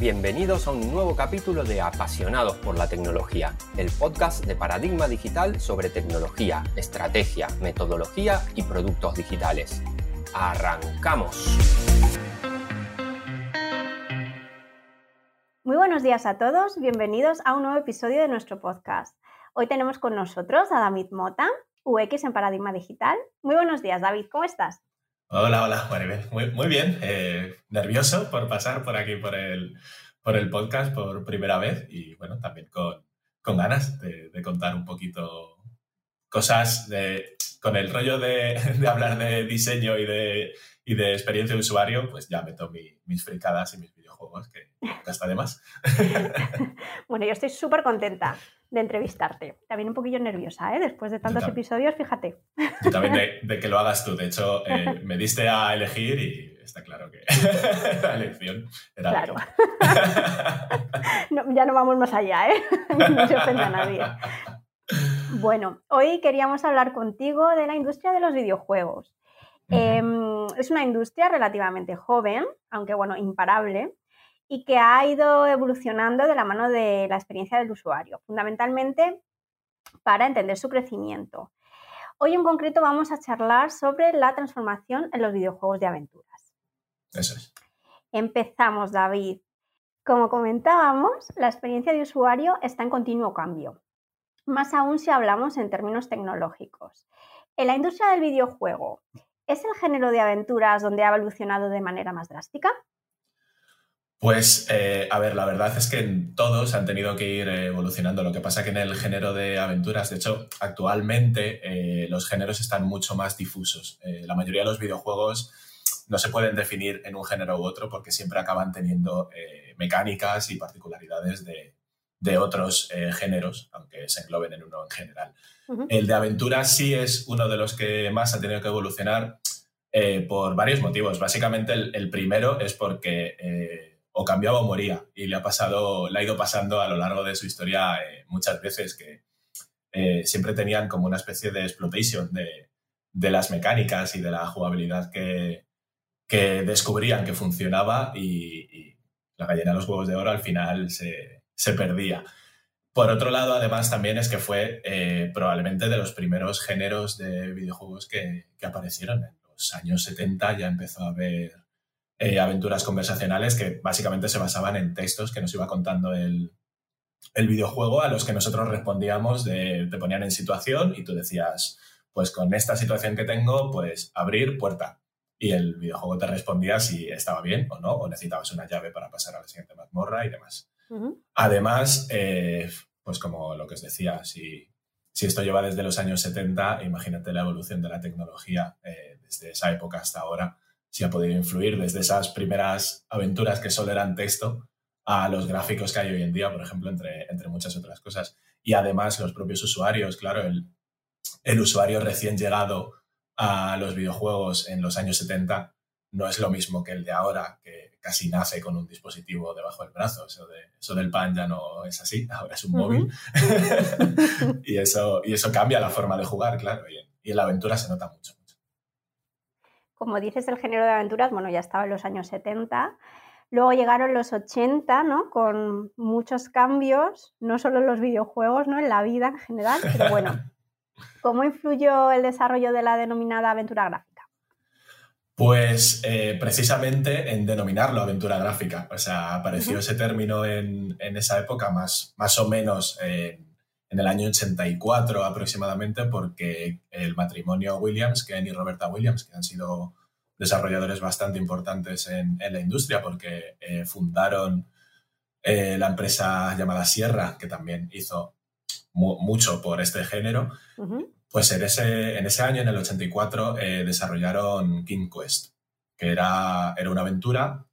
Bienvenidos a un nuevo capítulo de Apasionados por la Tecnología, el podcast de Paradigma Digital sobre tecnología, estrategia, metodología y productos digitales. ¡Arrancamos! Muy buenos días a todos, bienvenidos a un nuevo episodio de nuestro podcast. Hoy tenemos con nosotros a David Mota, UX en Paradigma Digital. Muy buenos días, David, ¿cómo estás? Hola, hola, Maribel. Muy, muy bien. Eh, nervioso por pasar por aquí por el, por el podcast por primera vez y bueno, también con, con ganas de, de, contar un poquito cosas de, con el rollo de, de, hablar de diseño y de, y de experiencia de usuario, pues ya meto mi, mis fricadas y mis videojuegos, que nunca está de más. bueno, yo estoy súper contenta de entrevistarte. También un poquillo nerviosa, ¿eh? Después de tantos episodios, fíjate. Yo también de, de, que lo hagas tú. De hecho, eh, me diste a elegir y está claro que la elección era Claro. no, ya no vamos más allá, ¿eh? No se ofende a nadie. Bueno, hoy queríamos hablar contigo de la industria de los videojuegos. Uh -huh. eh, es una industria relativamente joven, aunque bueno, imparable, y que ha ido evolucionando de la mano de la experiencia del usuario, fundamentalmente para entender su crecimiento. Hoy en concreto vamos a charlar sobre la transformación en los videojuegos de aventuras. Eso es. Empezamos, David. Como comentábamos, la experiencia de usuario está en continuo cambio, más aún si hablamos en términos tecnológicos. En la industria del videojuego, ¿es el género de aventuras donde ha evolucionado de manera más drástica? Pues, eh, a ver, la verdad es que todos han tenido que ir evolucionando. Lo que pasa que en el género de aventuras, de hecho, actualmente eh, los géneros están mucho más difusos. Eh, la mayoría de los videojuegos no se pueden definir en un género u otro porque siempre acaban teniendo eh, mecánicas y particularidades de, de otros eh, géneros, aunque se engloben en uno en general. Uh -huh. El de aventuras sí es uno de los que más ha tenido que evolucionar eh, por varios motivos. Básicamente, el, el primero es porque o cambiaba o moría. Y le ha pasado, le ha ido pasando a lo largo de su historia eh, muchas veces que eh, siempre tenían como una especie de exploitation de, de, las mecánicas y de la jugabilidad que, que descubrían que funcionaba y, y, la gallina de los huevos de oro al final se, se perdía. Por otro lado, además, también es que fue eh, probablemente de los primeros géneros de videojuegos que, que aparecieron. En los años 70 ya empezó a haber eh, aventuras conversacionales que básicamente se basaban en textos que nos iba contando el, el videojuego a los que nosotros respondíamos, de, te ponían en situación y tú decías, pues con esta situación que tengo, pues abrir puerta. Y el videojuego te respondía si estaba bien o no, o necesitabas una llave para pasar a la siguiente mazmorra y demás. Además, eh, pues como lo que os decía, si, si esto lleva desde los años 70, imagínate la evolución de la tecnología eh, desde esa época hasta ahora si ha podido influir desde esas primeras aventuras que solo eran texto a los gráficos que hay hoy en día, por ejemplo, entre, entre muchas otras cosas. Y además los propios usuarios, claro, el, el usuario recién llegado a los videojuegos en los años 70 no es lo mismo que el de ahora, que casi nace con un dispositivo debajo del brazo. Eso, de, eso del pan ya no es así, ahora es un uh -huh. móvil. y, eso, y eso cambia la forma de jugar, claro, y en, y en la aventura se nota mucho como dices, el género de aventuras, bueno, ya estaba en los años 70. Luego llegaron los 80, ¿no? Con muchos cambios, no solo en los videojuegos, ¿no? En la vida en general. Pero bueno, ¿cómo influyó el desarrollo de la denominada aventura gráfica? Pues eh, precisamente en denominarlo aventura gráfica. O sea, apareció uh -huh. ese término en, en, esa época, más, más o menos en, en el año 84 aproximadamente, porque el matrimonio Williams, Ken y Roberta Williams, que han sido desarrolladores bastante importantes en, en la industria, porque eh, fundaron eh, la empresa llamada Sierra, que también hizo mu mucho por este género, uh -huh. Pues en ese, en ese año, en el 84, eh, desarrollaron King Quest, que era, era una aventura,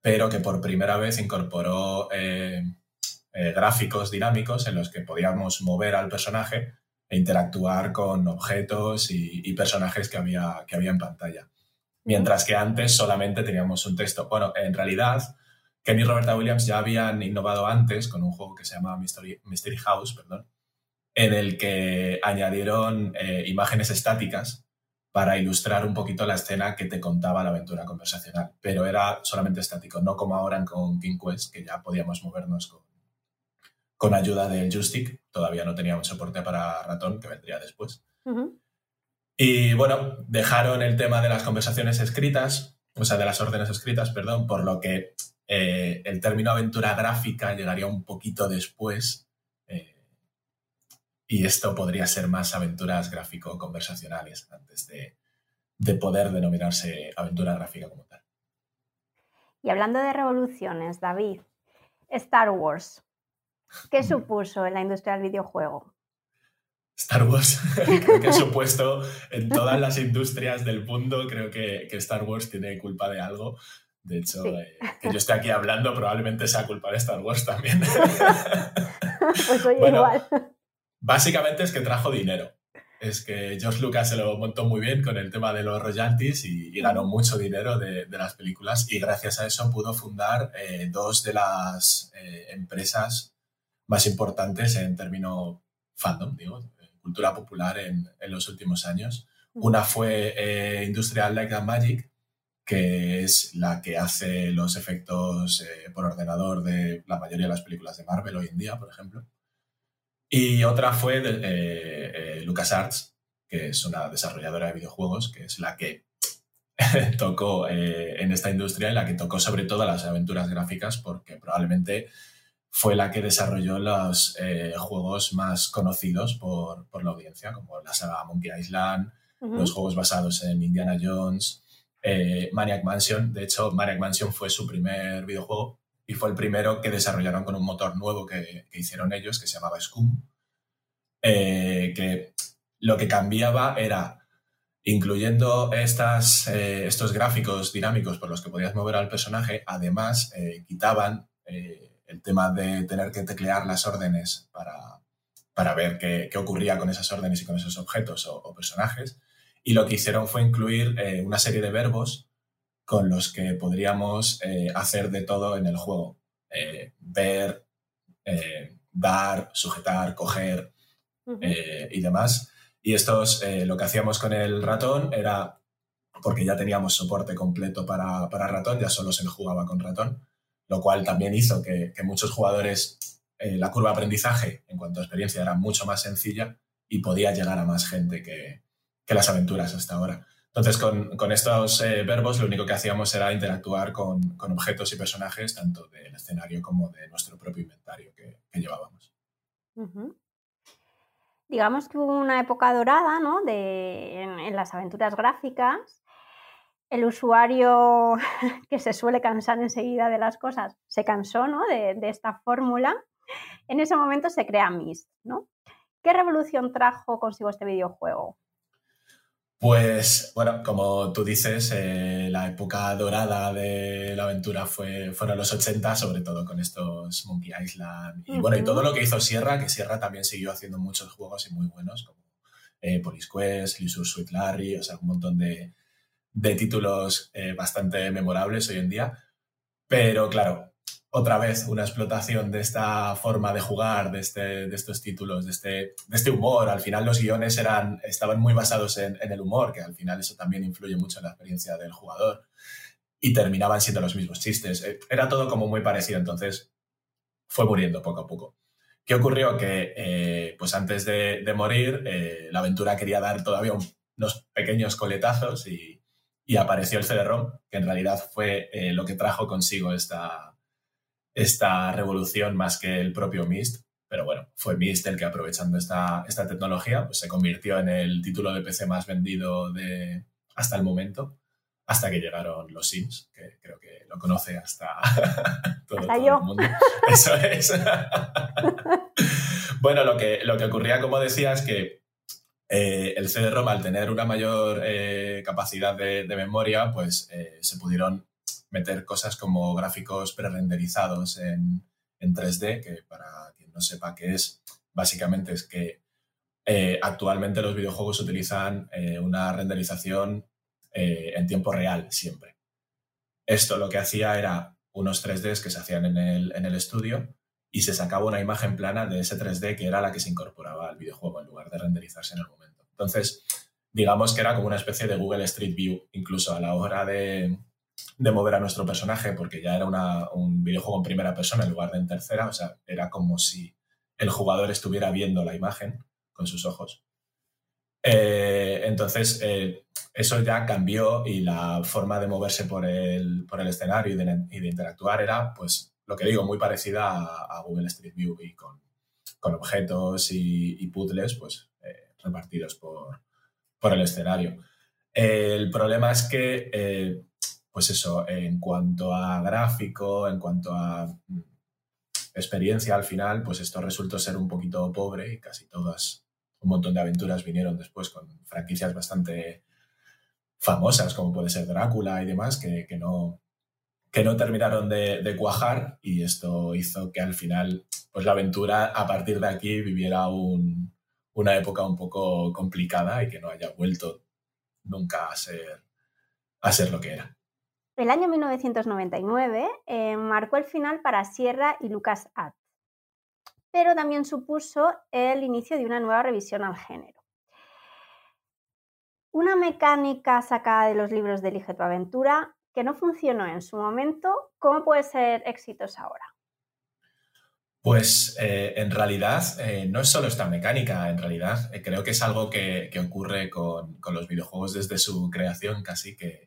pero que por primera vez incorporó eh, eh, gráficos dinámicos en los que podíamos mover al personaje e interactuar con objetos y, personajes que había, que había en pantalla. Mientras que antes solamente teníamos un texto. Bueno, en realidad, Kenny y Roberta Williams ya habían innovado antes con un juego que se llama Mystery, Mystery House, perdón, en el que añadieron eh, imágenes estáticas para ilustrar un poquito la escena que te contaba la aventura conversacional, pero era solamente estático, no como ahora con King Quest, que ya podíamos movernos con, con ayuda del joystick, todavía no teníamos soporte para ratón, que vendría después. Y bueno, dejaron el tema de las conversaciones escritas, o sea, de las órdenes escritas, perdón, por lo que eh, el término aventura gráfica llegaría un poquito después y esto podría ser más aventuras gráfico-conversacionales antes de, poder denominarse aventura gráfica como tal. Y hablando de revoluciones, David, Star Wars, ¿qué supuso en la industria del videojuego? Star Wars, creo que ha supuesto en todas las industrias del mundo, creo que, Star Wars tiene culpa de algo. De hecho, eh, que yo esté aquí hablando probablemente sea culpa de Star Wars también. pues oye, igual. Básicamente es que trajo dinero. Es que George Lucas se lo montó muy bien con el tema de los royalties y, ganó mucho dinero de, las películas y gracias a eso pudo fundar eh, dos de las eh, empresas más importantes en términos fandom, digo, cultura popular en, los últimos años. Una fue eh, Industrial Light and Magic, que es la que hace los efectos por ordenador de la mayoría de las películas de Marvel hoy en día, por ejemplo. Y otra fue de, eh, eh, LucasArts, que es una desarrolladora de videojuegos, que es la que tocó eh, en esta industria y la que tocó sobre todo las aventuras gráficas, porque probablemente fue la que desarrolló los juegos más conocidos por, por, la audiencia, como la saga Monkey Island, los juegos basados en Indiana Jones, Maniac Mansion. De hecho, Maniac Mansion fue su primer videojuego y fue el primero que desarrollaron con un motor nuevo que, hicieron ellos, que se llamaba Scum, eh, que lo que cambiaba era, incluyendo estas, eh, estos gráficos dinámicos por los que podías mover al personaje, además eh, quitaban el tema de tener que teclear las órdenes para, para ver qué, ocurría con esas órdenes y con esos objetos o personajes. Y lo que hicieron fue incluir una serie de verbos con los que podríamos eh, hacer de todo en el juego. Eh, ver, eh, dar, sujetar, coger y demás. Y estos, lo que hacíamos con el ratón era, porque ya teníamos soporte completo para, ratón, ya solo se jugaba con ratón, lo cual también hizo que, muchos jugadores, la curva de aprendizaje en cuanto a experiencia era mucho más sencilla y podía llegar a más gente que, que las aventuras hasta ahora. Entonces, con, estos eh, verbos lo único que hacíamos era interactuar con, objetos y personajes, tanto del escenario como de nuestro propio inventario que, llevábamos. Digamos que hubo una época dorada ¿no? de, en, las aventuras gráficas. El usuario que se suele cansar enseguida de las cosas se cansó ¿no? de, esta fórmula. En ese momento se crea Myst. ¿no? ¿Qué revolución trajo consigo este videojuego? Pues bueno, como tú dices, eh, la época dorada de la aventura fue, fueron los 80, sobre todo con estos Monkey Island y bueno, y todo lo que hizo Sierra, que Sierra también siguió haciendo muchos juegos y muy buenos, como eh, Police Quest, Lizur Sweet Larry, o sea, un montón de, títulos eh, bastante memorables hoy en día. Pero claro, otra vez una explotación de esta forma de jugar, de, este, de estos títulos, de este, de este humor. Al final los guiones eran, estaban muy basados en, el humor, que al final eso también influye mucho en la experiencia del jugador. Y terminaban siendo los mismos chistes. Eh, era todo como muy parecido, entonces fue muriendo poco a poco. ¿Qué ocurrió? Que eh, pues antes de, morir, eh, la aventura quería dar todavía unos pequeños coletazos y, y apareció el CD-ROM, que en realidad fue lo que trajo consigo esta, esta revolución más que el propio Mist. Pero bueno, fue Mist el que aprovechando esta, esta tecnología pues se convirtió en el título de PC más vendido de, hasta el momento, hasta que llegaron los Sims, que creo que lo conoce hasta todo, el mundo. Eso es. bueno, lo que, lo que ocurría, como decía, es que eh, el CD-ROM, al tener una mayor capacidad de, memoria, pues se pudieron meter cosas como gráficos pre-renderizados en, en 3D, que para quien no sepa qué es, básicamente es que eh, actualmente los videojuegos utilizan eh, una renderización eh, en tiempo real siempre. Esto lo que hacía era unos 3Ds que se hacían en el, en el estudio y se sacaba una imagen plana de ese 3D que era la que se incorporaba al videojuego en lugar de renderizarse en el momento. Entonces, digamos que era como una especie de Google Street View, incluso a la hora de, de mover a nuestro personaje, porque ya era un videojuego en primera persona en lugar de en tercera, o sea, era como si el jugador estuviera viendo la imagen con sus ojos. Eh, entonces, eh, eso ya cambió y la forma de moverse por el, por el escenario y de, interactuar era, pues, lo que digo, muy parecida a, Google Street View y con, con objetos y, puzzles, pues, eh, repartidos por, por, el escenario. el problema es que pues eso, en cuanto a gráfico, en cuanto a mm, experiencia al final, pues esto resultó ser un poquito pobre y casi todas, un montón de aventuras vinieron después con franquicias bastante famosas, como puede ser Drácula y demás, que, no, que no terminaron de, cuajar y esto hizo que al final, pues la aventura a partir de aquí viviera una época un poco complicada y que no haya vuelto nunca a ser, a ser lo que era. El año 1999 eh, marcó el final para Sierra y Lucas LucasArts, pero también supuso el inicio de una nueva revisión al género. Una mecánica sacada de los libros de Elige tu aventura que no funcionó en su momento, ¿cómo puede ser exitosa ahora? Pues eh, en realidad eh, no es solo esta mecánica, en realidad creo que es algo que, ocurre con, los videojuegos desde su creación casi que,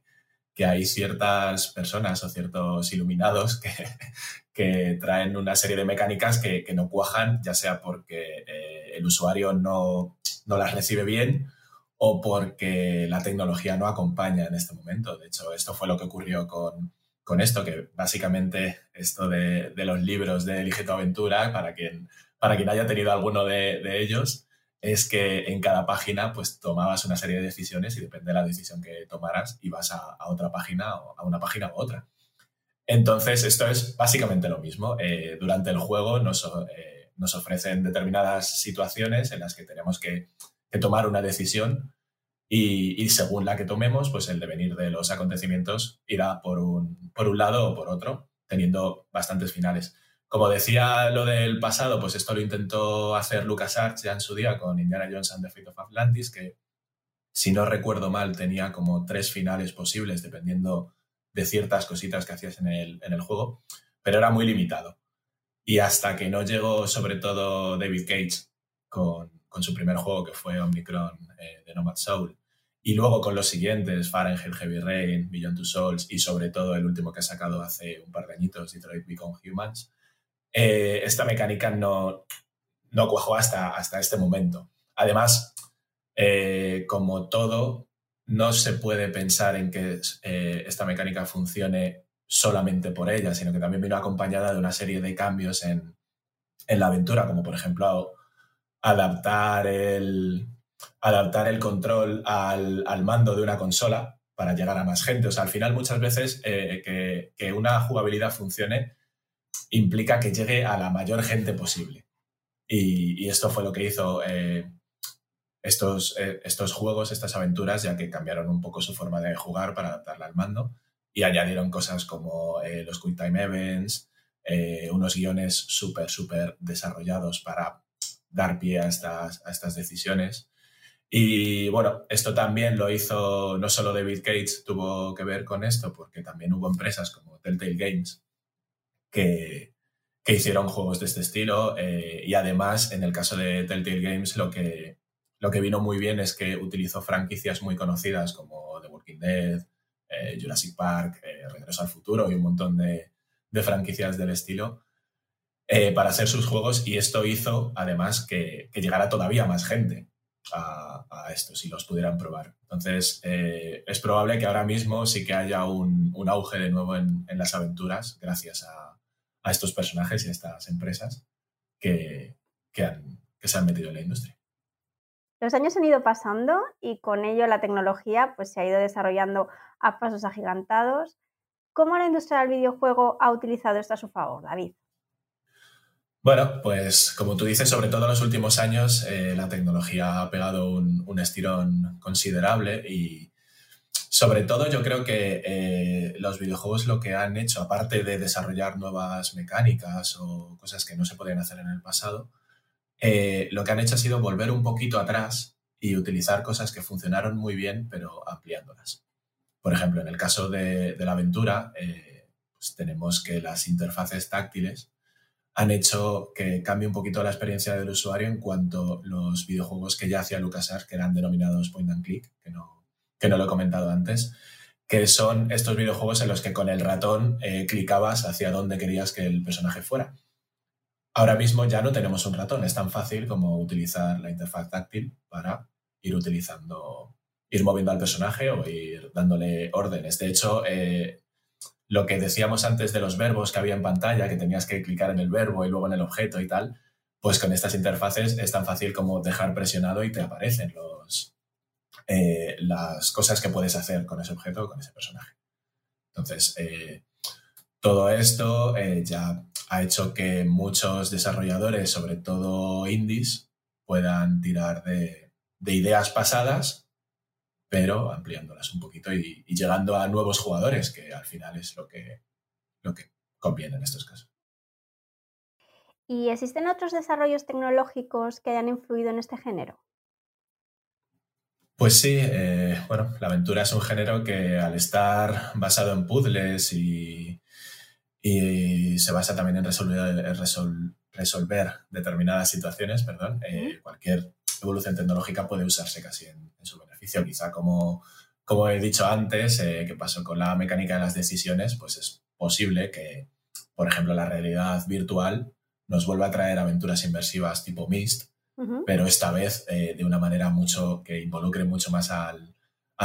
que hay ciertas personas o ciertos iluminados que, que traen una serie de mecánicas que, que no cuajan, ya sea porque eh, el usuario no, no, las recibe bien o porque la tecnología no acompaña en este momento. De hecho, esto fue lo que ocurrió con, con esto, que básicamente esto de, de, los libros de Elige tu aventura, para quien, para quien haya tenido alguno de, de ellos, es que en cada página pues tomabas una serie de decisiones y depende de la decisión que tomaras ibas a, a otra página o a una página u otra. Entonces, esto es básicamente lo mismo. Eh, durante el juego nos, eh, nos, ofrecen determinadas situaciones en las que tenemos que, tomar una decisión y, y, según la que tomemos, pues el devenir de los acontecimientos irá por un, por un lado o por otro, teniendo bastantes finales. Como decía lo del pasado, pues esto lo intentó hacer LucasArts ya en su día con Indiana Jones and the Fate of Atlantis, que si no recuerdo mal tenía como tres finales posibles dependiendo de ciertas cositas que hacías en el, en el juego, pero era muy limitado. Y hasta que no llegó sobre todo David Cage con, con su primer juego que fue Omnicron eh, de Nomad Soul, y luego con los siguientes, Fahrenheit, Heavy Rain, Beyond Two Souls y sobre todo el último que ha sacado hace un par de añitos, Detroit Become Humans, eh, esta mecánica no, no cuajó hasta, hasta este momento. Además, eh, como todo, no se puede pensar en que eh, esta mecánica funcione solamente por ella, sino que también vino acompañada de una serie de cambios en, la aventura, como por ejemplo adaptar el, adaptar el control al, mando de una consola para llegar a más gente. O sea, al final muchas veces que, que, una jugabilidad funcione implica que llegue a la mayor gente posible. Y, esto fue lo que hizo eh, estos, eh, estos juegos, estas aventuras, ya que cambiaron un poco su forma de jugar para adaptarla al mando y añadieron cosas como eh, los Quick Time Events, unos guiones súper, súper desarrollados para dar pie a estas, a estas decisiones. Y bueno, esto también lo hizo no solo David Cage, tuvo que ver con esto, porque también hubo empresas como Telltale Games que, hicieron juegos de este estilo eh, y además en el caso de Telltale Games lo que, lo que vino muy bien es que utilizó franquicias muy conocidas como The Walking Dead, eh, Jurassic Park, eh, Regreso al Futuro y un montón de, franquicias del estilo para hacer sus juegos y esto hizo además que, llegara todavía más gente a, a, estos y los pudieran probar. Entonces es probable que ahora mismo sí que haya un, auge de nuevo en las aventuras gracias a, a estos personajes y a estas empresas que, que, se han metido en la industria. Los años han ido pasando y con ello la tecnología pues, se ha ido desarrollando a pasos agigantados. ¿Cómo la industria del videojuego ha utilizado esto a su favor, David? Bueno, pues como tú dices, sobre todo en los últimos años eh, la tecnología ha pegado un, estirón considerable y sobre todo yo creo que eh, los videojuegos lo que han hecho, aparte de desarrollar nuevas mecánicas o cosas que no se podían hacer en el pasado, eh, lo que han hecho ha sido volver un poquito atrás y utilizar cosas que funcionaron muy bien, pero ampliándolas. Por ejemplo, en el caso de, la aventura, pues tenemos que las interfaces táctiles han hecho que cambie un poquito la experiencia del usuario en cuanto los videojuegos que ya hacía LucasArts, que eran denominados point and click, que no, que no lo he comentado antes, que son estos videojuegos en los que con el ratón eh, clicabas hacia donde querías que el personaje fuera. Ahora mismo ya no tenemos un ratón, es tan fácil como utilizar la interfaz táctil para ir utilizando, ir moviendo al personaje o ir dándole órdenes. De hecho, eh, lo que decíamos antes de los verbos que había en pantalla, que tenías que clicar en el verbo y luego en el objeto y tal, pues con estas interfaces es tan fácil como dejar presionado y te aparecen los, eh, las cosas que puedes hacer con ese objeto o con ese personaje. Entonces, eh, todo esto eh, ya ha hecho que muchos desarrolladores, sobre todo indies, puedan tirar de, de ideas pasadas pero ampliándolas un poquito y, llegando a nuevos jugadores, que al final es lo que, lo que conviene en estos casos. ¿Y existen otros desarrollos tecnológicos que hayan influido en este género? Pues sí, eh, bueno, la aventura es un género que al estar basado en puzzles y, se basa también en resolver, resolver determinadas situaciones, perdón, eh, cualquier evolución tecnológica puede usarse casi en, su beneficio. Quizá como, como he dicho antes, eh, que pasó con la mecánica de las decisiones, pues es posible que, por ejemplo, la realidad virtual nos vuelva a traer aventuras inmersivas tipo Myst, pero esta vez eh, de una manera mucho que involucre mucho más al,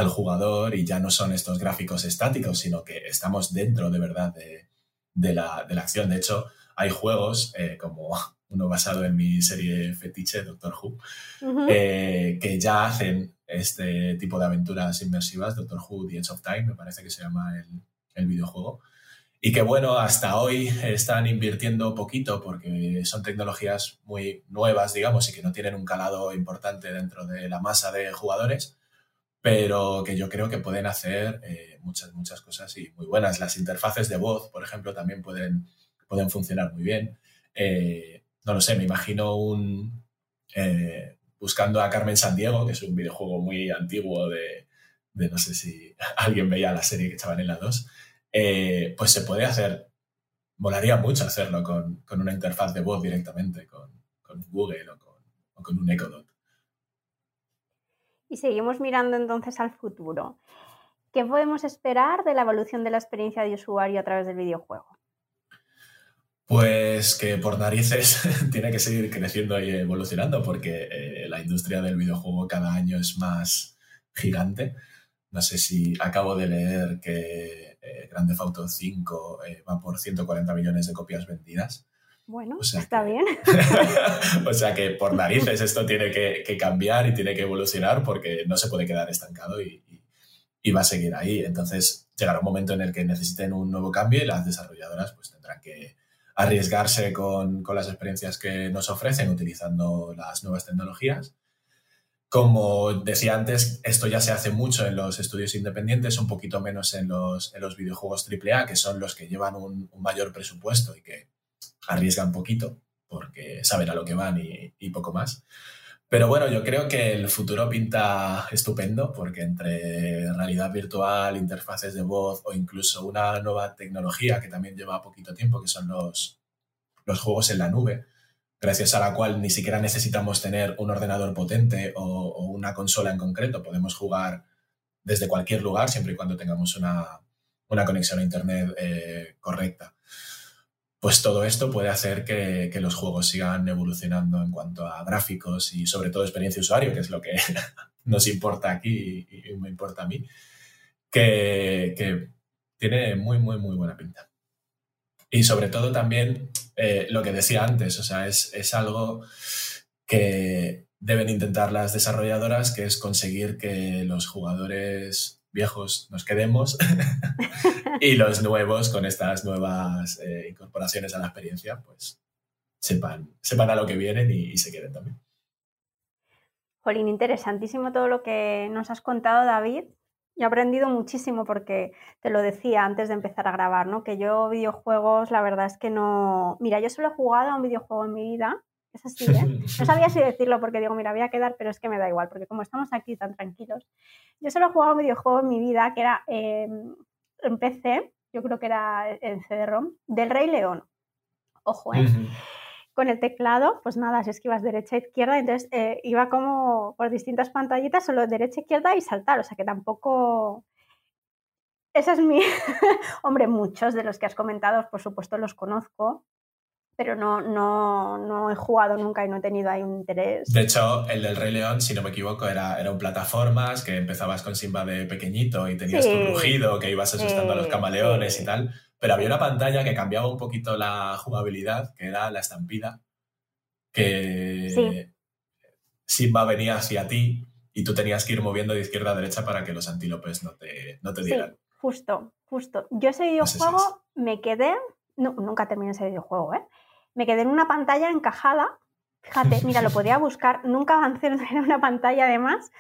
jugador y ya no son estos gráficos estáticos, sino que estamos dentro de verdad de, la, acción. De hecho, hay juegos eh, como uno basado en mi serie fetiche, Doctor Who, eh, que ya hacen este tipo de aventuras inmersivas, Doctor Who, The Edge of Time, me parece que se llama el, el videojuego. Y que bueno, hasta hoy están invirtiendo poquito porque son tecnologías muy nuevas, digamos, y que no tienen un calado importante dentro de la masa de jugadores, pero que yo creo que pueden hacer eh, muchas, muchas cosas y muy buenas. Las interfaces de voz, por ejemplo, también pueden, pueden funcionar muy bien. Eh, no lo sé, me imagino un... Eh, buscando a Carmen Sandiego, que es un videojuego muy antiguo de, no sé si alguien veía la serie que echaban en la 2, eh, pues se puede hacer, molaría mucho hacerlo con, una interfaz de voz directamente, con, Google o con, o con un Echo Dot. Y seguimos mirando entonces al futuro. ¿Qué podemos esperar de la evolución de la experiencia de usuario a través del videojuego? Pues que por narices tiene que seguir creciendo y evolucionando porque eh, la industria del videojuego cada año es más gigante. No sé si acabo de leer que eh, Grande Auto 5 eh, va por 140 millones de copias vendidas. Bueno, está bien. o sea que por narices esto tiene que, cambiar y tiene que evolucionar porque no se puede quedar estancado y, y, va a seguir ahí. Entonces llegará un momento en el que necesiten un nuevo cambio y las desarrolladoras pues tendrán que arriesgarse con, las experiencias que nos ofrecen utilizando las nuevas tecnologías. Como decía antes, esto ya se hace mucho en los estudios independientes, un poquito menos en los, en los videojuegos AAA, que son los que llevan un, mayor presupuesto y que arriesgan poquito porque saben a lo que van y poco más. Pero bueno, yo creo que el futuro pinta estupendo porque entre realidad virtual, interfaces de voz o incluso una nueva tecnología que también lleva poquito tiempo, que son los, los juegos en la nube, gracias a la cual ni siquiera necesitamos tener un ordenador potente o, una consola en concreto, podemos jugar desde cualquier lugar siempre y cuando tengamos una, conexión a Internet eh, correcta pues todo esto puede hacer que, los juegos sigan evolucionando en cuanto a gráficos y sobre todo experiencia de usuario, que es lo que nos importa aquí y, me importa a mí, que, tiene muy, muy, muy buena pinta. Y sobre todo también eh, lo que decía antes, o sea, es, algo que deben intentar las desarrolladoras, que es conseguir que los jugadores viejos nos quedemos y los nuevos con estas nuevas eh, incorporaciones a la experiencia, pues sepan, sepan a lo que vienen y, se queden también. Jolín, interesantísimo todo lo que nos has contado, David. He aprendido muchísimo porque te lo decía antes de empezar a grabar, ¿no? Que yo videojuegos, la verdad es que no. Mira, yo solo he jugado a un videojuego en mi vida es así, ¿eh? No sabía si decirlo porque digo, mira, voy a quedar, pero es que me da igual, porque como estamos aquí tan tranquilos. Yo solo he jugado un videojuego en mi vida que era em, en PC, yo creo que era en CD-ROM, del Rey León. Ojo, ¿eh? Con el teclado, pues nada, si es que ibas derecha, izquierda, entonces eh, iba como por distintas pantallitas, solo derecha, izquierda y saltar, o sea que tampoco... Esa es mi... Hombre, muchos de los que has comentado, por supuesto, los conozco, pero no, no, no, he jugado nunca y no he tenido ahí un interés. De hecho, el del Rey León, si no me equivoco, era, eran plataformas que empezabas con Simba de pequeñito y tenías tu rugido, que ibas asustando a los camaleones y tal. Pero había una pantalla que cambiaba un poquito la jugabilidad, que era la estampida, que Simba venía hacia ti y tú tenías que ir moviendo de izquierda a derecha para que los antílopes no te, no te dieran. justo, justo. Yo ese videojuego me quedé, no, nunca terminé ese videojuego, ¿eh? Me quedé en una pantalla encajada. Fíjate, mira, lo podía buscar, nunca avancé en una pantalla además,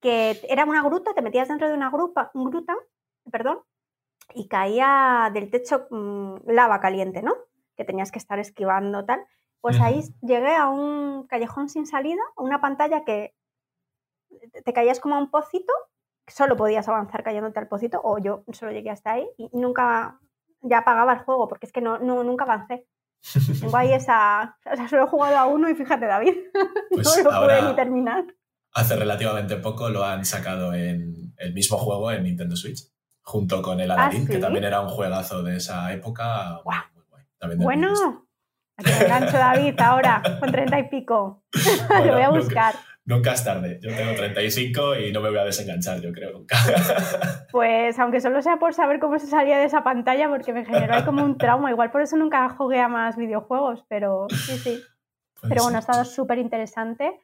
que era una gruta, te metías dentro de una grupa, gruta, perdón, y caía del techo mm, lava caliente, ¿no? Que tenías que estar esquivando tal. Pues ahí llegué a un callejón sin salida, una pantalla que te caías como a un pocito, solo podías avanzar cayéndote al pocito, o yo solo llegué hasta ahí y nunca ya apagaba el juego, porque es que no, no nunca avancé. Ahí esa. O sea, solo he jugado a uno y fíjate, David. Pues no lo pude ni terminar. Hace relativamente poco lo han sacado en el mismo juego en Nintendo Switch, junto con el ¿Ah, Aladdin, que también era un juegazo de esa época. bueno, aquí me engancho David ahora, con treinta y pico. lo voy a buscar. Nunca es tarde. Yo tengo 35 y no me voy a desenganchar, yo creo, nunca. Pues aunque solo sea por saber cómo se salía de esa pantalla, porque me generó ahí como un trauma. Igual por eso nunca jugué a más videojuegos, pero sí, sí. pero bueno, ha estado súper interesante.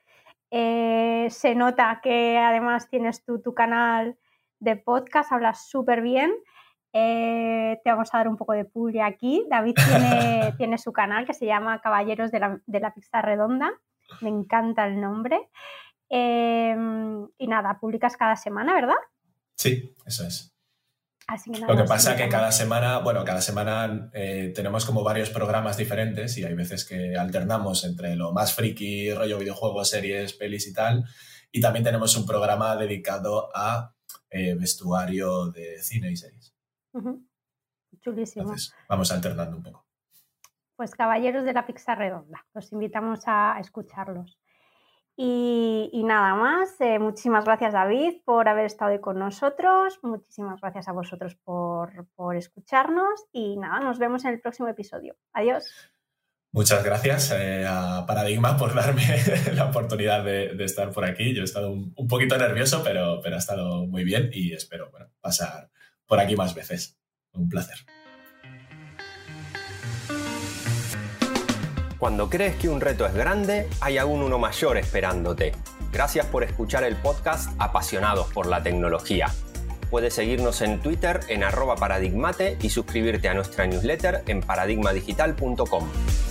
Eh, se nota que además tienes tú tu canal de podcast, hablas súper bien. Eh, te vamos a dar un poco de pulle aquí. David tiene, tiene su canal que se llama Caballeros de la, de la Pizza Redonda me encanta el nombre. Em, y nada, publicas cada semana, ¿verdad? Sí, eso es. Lo que pasa es que cada semana, bueno, cada semana eh, tenemos como varios programas diferentes y hay veces que alternamos entre lo más friki, rollo videojuegos, series, pelis y tal. Y también tenemos un programa dedicado a eh, vestuario de cine y series. Chulísimo. vamos alternando un poco. Pues Caballeros de la Pizza Redonda, los invitamos a escucharlos. Y, nada más, eh, muchísimas gracias David por haber estado hoy con nosotros, muchísimas gracias a vosotros por, escucharnos y nada, nos vemos en el próximo episodio. Adiós. Muchas gracias eh, a Paradigma por darme la oportunidad de, estar por aquí. Yo he estado un, poquito nervioso, pero, pero ha estado muy bien y espero pasar por aquí más veces. Un placer. Cuando crees que un reto es grande, hay aún uno mayor esperándote. Gracias por escuchar el podcast Apasionados por la Tecnología. Puedes seguirnos en Twitter en arroba paradigmate y suscribirte a nuestra newsletter en paradigmadigital.com.